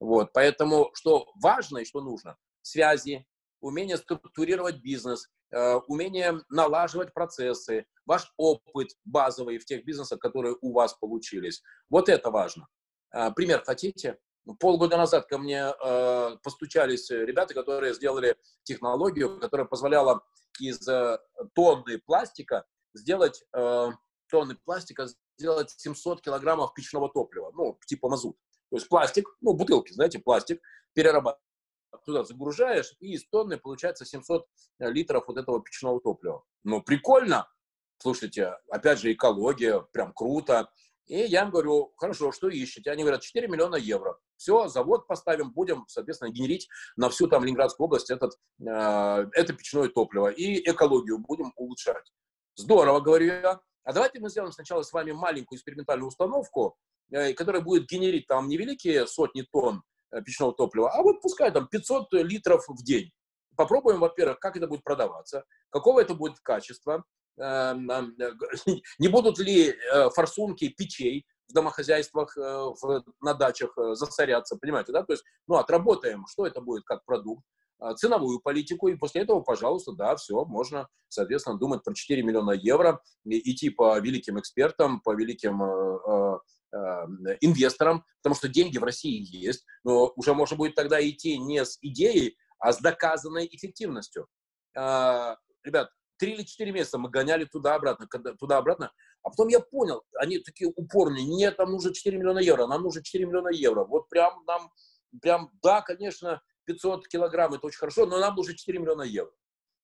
Вот, поэтому что важно и что нужно? Связи, умение структурировать бизнес, э, умение налаживать процессы, ваш опыт базовый в тех бизнесах, которые у вас получились. Вот это важно. Э, пример хотите? Полгода назад ко мне э, постучались ребята, которые сделали технологию, которая позволяла из тонны пластика сделать тонны пластика сделать 700 килограммов печного топлива, ну типа мазут. То есть пластик, ну бутылки, знаете, пластик перерабатывать туда загружаешь, и из тонны получается 700 э, литров вот этого печного топлива. Ну, прикольно. Слушайте, опять же, экология, прям круто. И я им говорю, хорошо, что ищете? Они говорят, 4 миллиона евро. Все, завод поставим, будем, соответственно, генерить на всю там Ленинградскую область этот, э, это печное топливо. И экологию будем улучшать. Здорово, говорю я. А давайте мы сделаем сначала с вами маленькую экспериментальную установку, э, которая будет генерить там невеликие сотни тонн Э, печного топлива, а вот пускай там 500 литров в день. Попробуем, во-первых, как это будет продаваться, какого это будет качества, эм, не будут ли э, форсунки печей в домохозяйствах, э, на дачах засоряться, понимаете, да? То есть, ну, отработаем, что это будет как продукт, ценовую политику, и после этого, пожалуйста, да, все, можно, соответственно, думать про 4 миллиона евро, идти по великим экспертам, по великим Эм, инвесторам, потому что деньги в России есть, но уже можно будет тогда идти не с идеей, а с доказанной эффективностью. А, ребят, три или четыре месяца мы гоняли туда-обратно, туда-обратно, а потом я понял, они такие упорные, нет, нам нужно 4 миллиона евро, нам нужно 4 миллиона евро, вот прям нам, прям, да, конечно, 500 килограмм, это очень хорошо, но нам нужно 4 миллиона евро.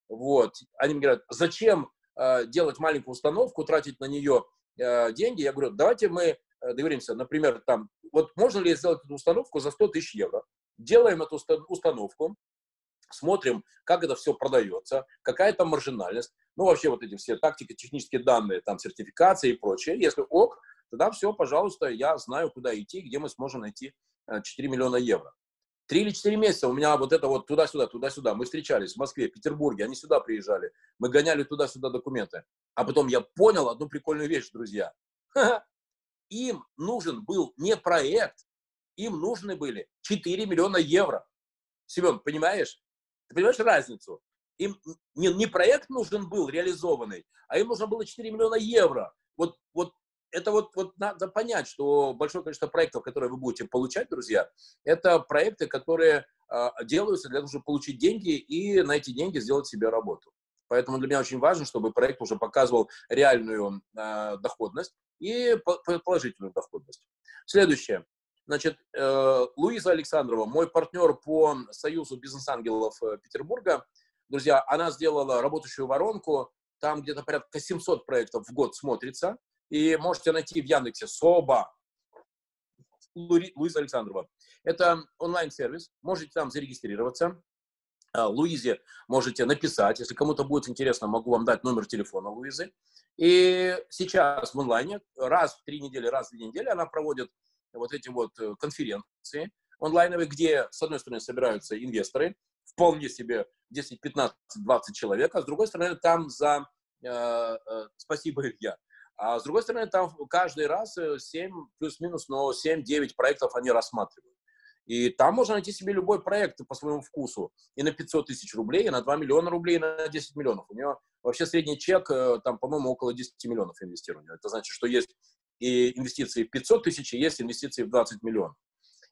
Вот, они мне говорят, зачем э, делать маленькую установку, тратить на нее э, деньги, я говорю, давайте мы Э, договоримся, например, там, вот можно ли сделать эту установку за 100 тысяч евро? Делаем эту установку, смотрим, как это все продается, какая там маржинальность, ну, вообще вот эти все тактики, технические данные, там, сертификация и прочее. Если ок, тогда все, пожалуйста, я знаю, куда идти, где мы сможем найти 4 э, миллиона евро. Три или четыре месяца у меня вот это вот туда-сюда, туда-сюда. Мы встречались в Москве, Петербурге, они сюда приезжали. Мы гоняли туда-сюда документы. А потом я понял одну прикольную вещь, друзья. им нужен был не проект, им нужны были 4 миллиона евро. Семен, понимаешь? Ты понимаешь разницу? Им не, не проект нужен был реализованный, а им нужно было 4 миллиона евро. Вот, вот это вот, вот надо понять, что большое количество проектов, которые вы будете получать, друзья, это проекты, которые э, делаются для того, чтобы получить деньги и на эти деньги сделать себе работу. Поэтому для меня очень важно, чтобы проект уже показывал реальную э, доходность, и положительную доходность. Следующее. Значит, э, Луиза Александрова, мой партнер по Союзу бизнес-ангелов э, Петербурга, друзья, она сделала работающую воронку, там где-то порядка 700 проектов в год смотрится, и можете найти в Яндексе СОБА, Луиза Александрова. Это онлайн-сервис, можете там зарегистрироваться, э, Луизе можете написать, если кому-то будет интересно, могу вам дать номер телефона Луизы. И сейчас в онлайне раз в три недели, раз в две недели она проводит вот эти вот э, конференции онлайновые, где, с одной стороны, собираются инвесторы, вполне себе 10, 15, 20 человек, а с другой стороны, там за... Э, э, спасибо, Илья. А с другой стороны, там каждый раз 7, плюс-минус, но 7-9 проектов они рассматривают. И там можно найти себе любой проект по своему вкусу. И на 500 тысяч рублей, и на 2 миллиона рублей, и на 10 миллионов. У нее вообще средний чек, э, там, по-моему, около 10 миллионов инвестирования. Это значит, что есть и инвестиции в 500 тысяч, и есть инвестиции в 20 миллионов.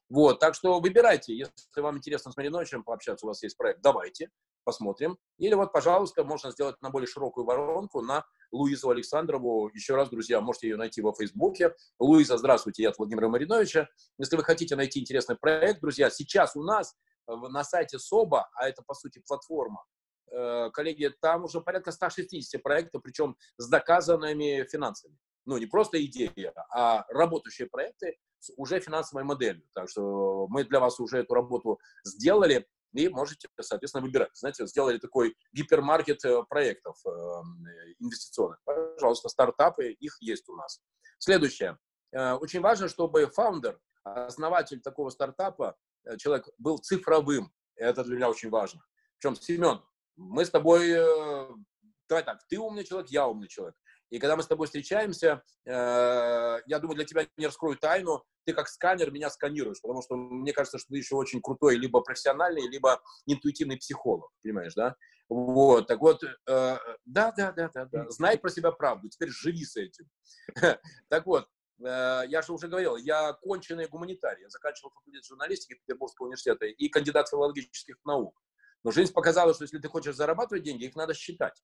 Вот, так что выбирайте, если вам интересно с Мариновичем пообщаться, у вас есть проект, давайте, посмотрим. Или вот, пожалуйста, можно сделать на более широкую воронку на Луизу Александрову. Еще раз, друзья, можете ее найти во Фейсбуке. Луиза, здравствуйте, я от Владимира Мариновича. Если вы хотите найти интересный проект, друзья, сейчас у нас на сайте СОБА, а это, по сути, платформа, э, коллеги, там уже порядка 160 проектов, причем с доказанными финансами. Ну, не просто идея, а работающие проекты с уже финансовой моделью. Так что мы для вас уже эту работу сделали и можете, соответственно, выбирать. Знаете, сделали такой гипермаркет э, проектов э, инвестиционных. Пожалуйста, стартапы, их есть у нас. Следующее. Э, очень важно, чтобы фаундер, основатель такого стартапа, человек был цифровым. Это для меня очень важно. Причем, Семен, мы с тобой, давай так, ты умный человек, я умный человек. И когда мы с тобой встречаемся, э, я думаю, для тебя не раскрою тайну, ты как сканер меня сканируешь, потому что мне кажется, что ты еще очень крутой либо профессиональный, либо интуитивный психолог, понимаешь, да? Вот, так вот, э, да, да, да, да, да, знай про себя правду, теперь живи с этим. Так вот, э, я же уже говорил, я конченый гуманитарий, я заканчивал факультет журналистики Петербургского университета и кандидат филологических наук. Но жизнь показала, что если ты хочешь зарабатывать деньги, их надо считать.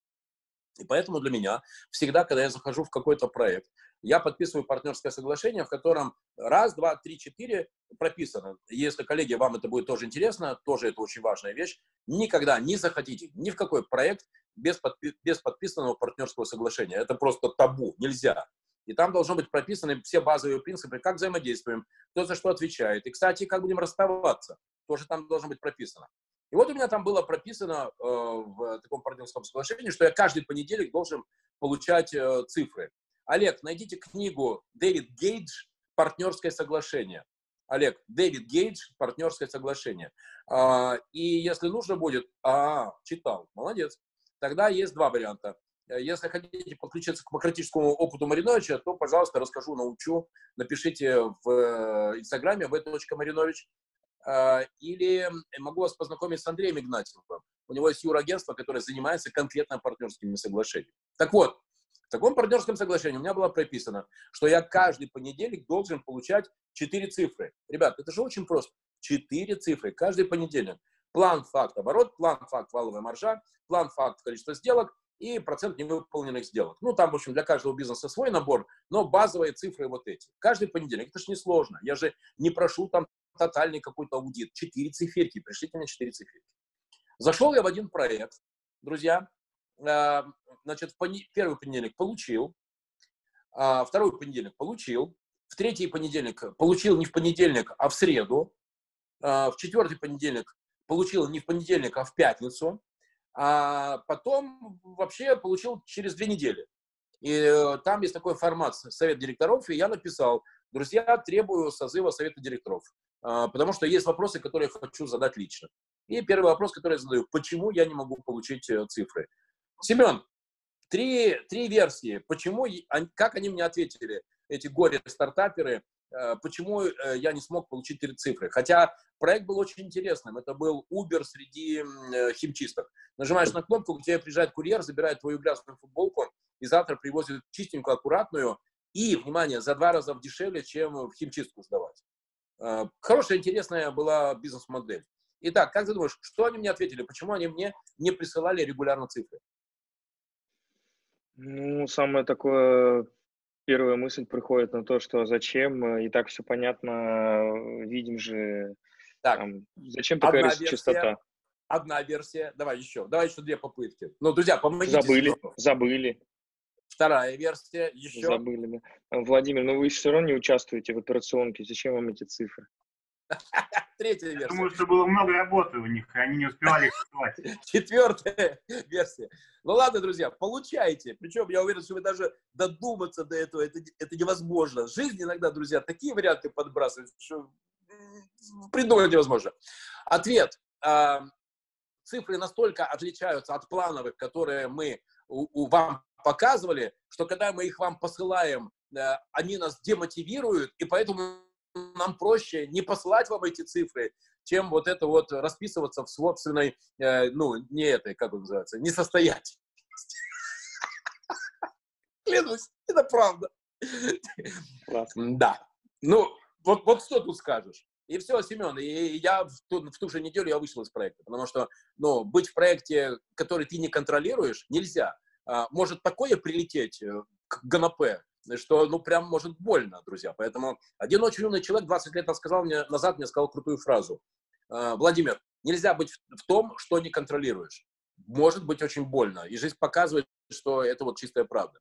И поэтому для меня всегда, когда я захожу в какой-то проект, я подписываю партнерское соглашение, в котором раз, два, три, четыре прописано. Если, коллеги, вам это будет тоже интересно, тоже это очень важная вещь, никогда не заходите ни в какой проект без, подпи- без подписанного партнерского соглашения. Это просто табу, нельзя. И там должны быть прописаны все базовые принципы, как взаимодействуем, кто за что отвечает. И, кстати, как будем расставаться, тоже там должно быть прописано. И вот у меня там было прописано э, в таком партнерском соглашении, что я каждый понедельник должен получать э, цифры. Олег, найдите книгу Дэвид Гейдж «Партнерское соглашение». Олег, Дэвид Гейдж «Партнерское соглашение». А, и если нужно будет, а, читал, молодец. Тогда есть два варианта. Если хотите подключиться к демократическому опыту Мариновича, то, пожалуйста, расскажу, научу. Напишите в э, Инстаграме v.marinovich или могу вас познакомить с Андреем Игнатьевым. У него есть юрагентство, которое занимается конкретно партнерскими соглашениями. Так вот, в таком партнерском соглашении у меня было прописано, что я каждый понедельник должен получать 4 цифры. Ребят, это же очень просто. 4 цифры каждый понедельник. План, факт, оборот, план, факт, валовая маржа, план, факт, количество сделок и процент невыполненных сделок. Ну, там, в общем, для каждого бизнеса свой набор, но базовые цифры вот эти. Каждый понедельник. Это же несложно. Я же не прошу там тотальный какой-то аудит. Четыре циферки, пришлите мне четыре циферки. Зашел я в один проект, друзья, а, значит, первый понедельник получил, а, второй понедельник получил, в третий понедельник получил не в понедельник, а в среду, а, в четвертый понедельник получил не в понедельник, а в пятницу, а потом вообще получил через две недели. И э, там есть такой формат совет директоров, и я написал, друзья, требую созыва совета директоров. А, потому что есть вопросы, которые я хочу задать лично. И первый вопрос, который я задаю, почему я не могу получить э, цифры? Семен, три, три версии, почему, как они мне ответили, эти горе-стартаперы, э, почему э, я не смог получить три цифры. Хотя проект был очень интересным. Это был Uber среди химчисток. Нажимаешь на кнопку, к тебе приезжает курьер, забирает твою грязную футболку и завтра привозит чистенькую, аккуратную и, внимание, за два раза дешевле, чем в химчистку сдавать. Э, хорошая, интересная была бизнес-модель. Итак, как ты думаешь, что они мне ответили? Почему они мне не присылали регулярно цифры? Ну, самое такое, первая мысль приходит на то, что зачем, и так все понятно, видим же, так, там, зачем такая версия, частота? Одна версия, давай еще, давай еще две попытки. Ну, друзья, помогите. Забыли, забыли. Вторая версия еще. Забыли, да. Владимир, но ну вы все равно не участвуете в операционке. Зачем вам эти цифры? Третья версия. Думаю, что было много работы у них, и они не успевали их Четвертая версия. Ну ладно, друзья, получайте. Причем я уверен, что вы даже додуматься до этого, это, это невозможно. Жизнь иногда, друзья, такие варианты подбрасывает, что придумать невозможно. Ответ. А, цифры настолько отличаются от плановых, которые мы у, у вам показывали, что когда мы их вам посылаем, э, они нас демотивируют, и поэтому нам проще не посылать вам эти цифры, чем вот это вот расписываться в собственной, э, ну, не этой, как это называется, несостоятельности. Клянусь, это правда. Да. Ну, вот, вот что тут скажешь? И все, Семен, и я в ту, в ту же неделю я вышел из проекта, потому что, ну, быть в проекте, который ты не контролируешь, нельзя. А, может такое прилететь э, к ГНП, что, ну, прям может больно, друзья. Поэтому один очень умный человек 20 лет сказал мне, назад мне сказал крутую фразу. «А, Владимир, нельзя быть в том, что не контролируешь. Может быть очень больно. И жизнь показывает, что это вот чистая правда.